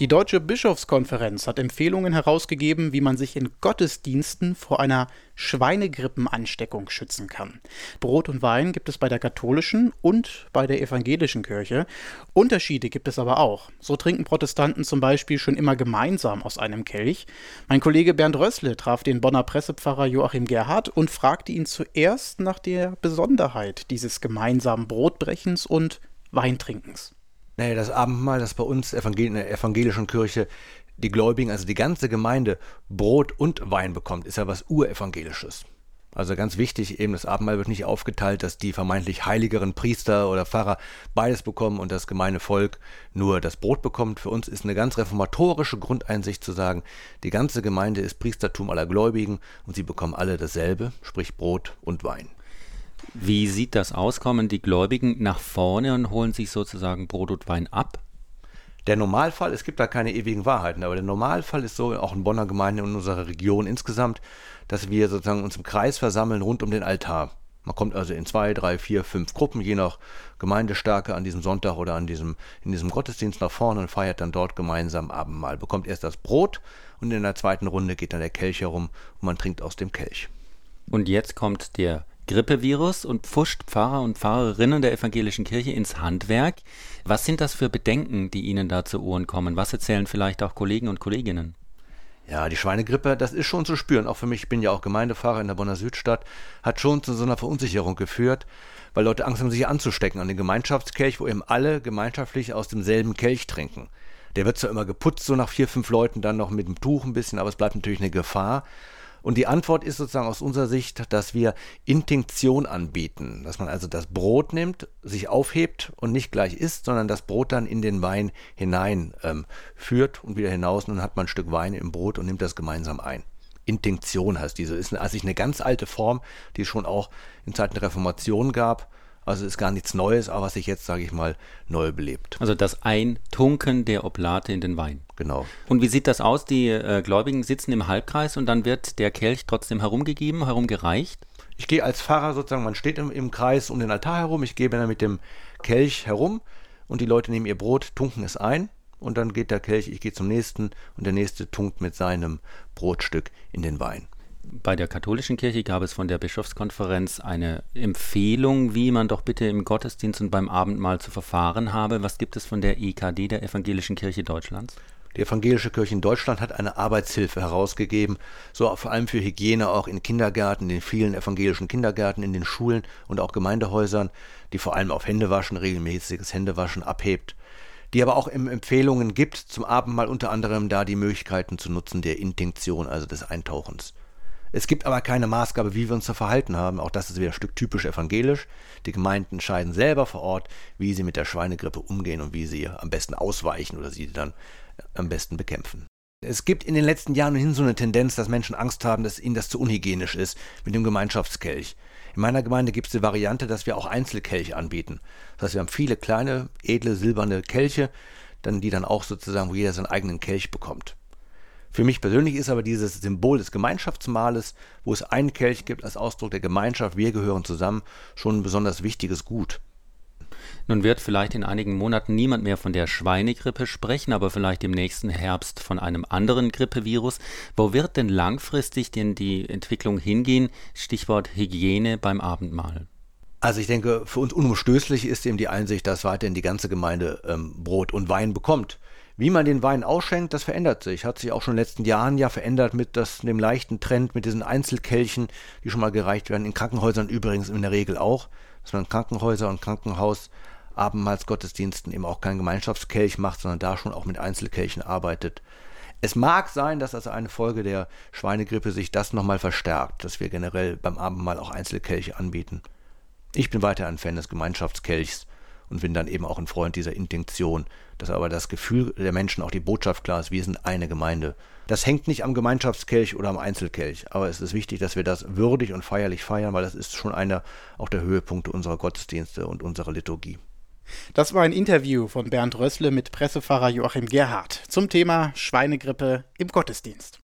Die Deutsche Bischofskonferenz hat Empfehlungen herausgegeben, wie man sich in Gottesdiensten vor einer Schweinegrippenansteckung schützen kann. Brot und Wein gibt es bei der katholischen und bei der evangelischen Kirche. Unterschiede gibt es aber auch. So trinken Protestanten zum Beispiel schon immer gemeinsam aus einem Kelch. Mein Kollege Bernd Rössle traf den Bonner Pressepfarrer Joachim Gerhard und fragte ihn zuerst nach der Besonderheit dieses gemeinsamen Brotbrechens und Weintrinkens. Naja, das Abendmahl, das bei uns in der evangelischen Kirche die Gläubigen, also die ganze Gemeinde, Brot und Wein bekommt, ist ja was Urevangelisches. Also ganz wichtig, eben das Abendmahl wird nicht aufgeteilt, dass die vermeintlich heiligeren Priester oder Pfarrer beides bekommen und das gemeine Volk nur das Brot bekommt. Für uns ist eine ganz reformatorische Grundeinsicht zu sagen, die ganze Gemeinde ist Priestertum aller Gläubigen und sie bekommen alle dasselbe, sprich Brot und Wein. Wie sieht das aus? Kommen die Gläubigen nach vorne und holen sich sozusagen Brot und Wein ab? Der Normalfall, es gibt da keine ewigen Wahrheiten, aber der Normalfall ist so, auch in Bonner Gemeinde und in unserer Region insgesamt, dass wir sozusagen uns im Kreis versammeln rund um den Altar. Man kommt also in zwei, drei, vier, fünf Gruppen, je nach Gemeindestärke an diesem Sonntag oder an diesem, in diesem Gottesdienst nach vorne und feiert dann dort gemeinsam Abendmahl. Bekommt erst das Brot und in der zweiten Runde geht dann der Kelch herum und man trinkt aus dem Kelch. Und jetzt kommt der Grippevirus und pfuscht Pfarrer und Pfarrerinnen der evangelischen Kirche ins Handwerk. Was sind das für Bedenken, die Ihnen da zu Ohren kommen? Was erzählen vielleicht auch Kollegen und Kolleginnen? Ja, die Schweinegrippe, das ist schon zu spüren. Auch für mich, ich bin ja auch Gemeindepfarrer in der Bonner Südstadt, hat schon zu so einer Verunsicherung geführt, weil Leute Angst haben, sich anzustecken an den Gemeinschaftskelch, wo eben alle gemeinschaftlich aus demselben Kelch trinken. Der wird zwar immer geputzt, so nach vier, fünf Leuten dann noch mit dem Tuch ein bisschen, aber es bleibt natürlich eine Gefahr. Und die Antwort ist sozusagen aus unserer Sicht, dass wir Intinktion anbieten, dass man also das Brot nimmt, sich aufhebt und nicht gleich isst, sondern das Brot dann in den Wein hinein ähm, führt und wieder hinaus. Und dann hat man ein Stück Wein im Brot und nimmt das gemeinsam ein. Intinktion heißt diese, ist also eine ganz alte Form, die es schon auch in Zeiten der Reformation gab also ist gar nichts Neues, aber was sich jetzt, sage ich mal, neu belebt. Also das Eintunken der Oblate in den Wein. Genau. Und wie sieht das aus? Die äh, Gläubigen sitzen im Halbkreis und dann wird der Kelch trotzdem herumgegeben, herumgereicht? Ich gehe als Pfarrer sozusagen, man steht im, im Kreis um den Altar herum, ich gebe dann mit dem Kelch herum und die Leute nehmen ihr Brot, tunken es ein und dann geht der Kelch, ich gehe zum nächsten und der nächste tunkt mit seinem Brotstück in den Wein bei der katholischen Kirche gab es von der Bischofskonferenz eine Empfehlung, wie man doch bitte im Gottesdienst und beim Abendmahl zu verfahren habe. Was gibt es von der EKD, der Evangelischen Kirche Deutschlands? Die Evangelische Kirche in Deutschland hat eine Arbeitshilfe herausgegeben, so vor allem für Hygiene auch in Kindergärten, in den vielen evangelischen Kindergärten, in den Schulen und auch Gemeindehäusern, die vor allem auf Händewaschen, regelmäßiges Händewaschen abhebt die aber auch Empfehlungen gibt, zum Abendmahl unter anderem da die Möglichkeiten zu nutzen der Intinktion, also des Eintauchens. Es gibt aber keine Maßgabe, wie wir uns zu verhalten haben. Auch das ist wieder ein Stück typisch evangelisch. Die Gemeinden entscheiden selber vor Ort, wie sie mit der Schweinegrippe umgehen und wie sie am besten ausweichen oder sie dann am besten bekämpfen. Es gibt in den letzten Jahren hin so eine Tendenz, dass Menschen Angst haben, dass ihnen das zu unhygienisch ist mit dem Gemeinschaftskelch. In meiner Gemeinde gibt es die Variante, dass wir auch Einzelkelche anbieten. Das heißt, wir haben viele kleine, edle, silberne Kelche, dann, die dann auch sozusagen, wo jeder seinen eigenen Kelch bekommt. Für mich persönlich ist aber dieses Symbol des Gemeinschaftsmahles, wo es einen Kelch gibt als Ausdruck der Gemeinschaft, wir gehören zusammen, schon ein besonders wichtiges Gut. Nun wird vielleicht in einigen Monaten niemand mehr von der Schweinegrippe sprechen, aber vielleicht im nächsten Herbst von einem anderen Grippevirus. Wo wird denn langfristig denn die Entwicklung hingehen? Stichwort Hygiene beim Abendmahl. Also ich denke, für uns unumstößlich ist eben die Einsicht, dass weiterhin die ganze Gemeinde ähm, Brot und Wein bekommt. Wie man den Wein ausschenkt, das verändert sich. Hat sich auch schon in den letzten Jahren ja verändert mit das, dem leichten Trend, mit diesen Einzelkelchen, die schon mal gereicht werden. In Krankenhäusern übrigens in der Regel auch. Dass man Krankenhäuser und Krankenhaus Abendmahlsgottesdiensten eben auch keinen Gemeinschaftskelch macht, sondern da schon auch mit Einzelkelchen arbeitet. Es mag sein, dass als eine Folge der Schweinegrippe sich das nochmal verstärkt, dass wir generell beim Abendmahl auch Einzelkelche anbieten. Ich bin weiter ein Fan des Gemeinschaftskelchs und bin dann eben auch ein Freund dieser Intinktion, dass aber das Gefühl der Menschen auch die Botschaft klar ist, wir sind eine Gemeinde. Das hängt nicht am Gemeinschaftskelch oder am Einzelkelch, aber es ist wichtig, dass wir das würdig und feierlich feiern, weil das ist schon einer auch der Höhepunkte unserer Gottesdienste und unserer Liturgie. Das war ein Interview von Bernd Rössle mit Pressepfarrer Joachim Gerhardt zum Thema Schweinegrippe im Gottesdienst.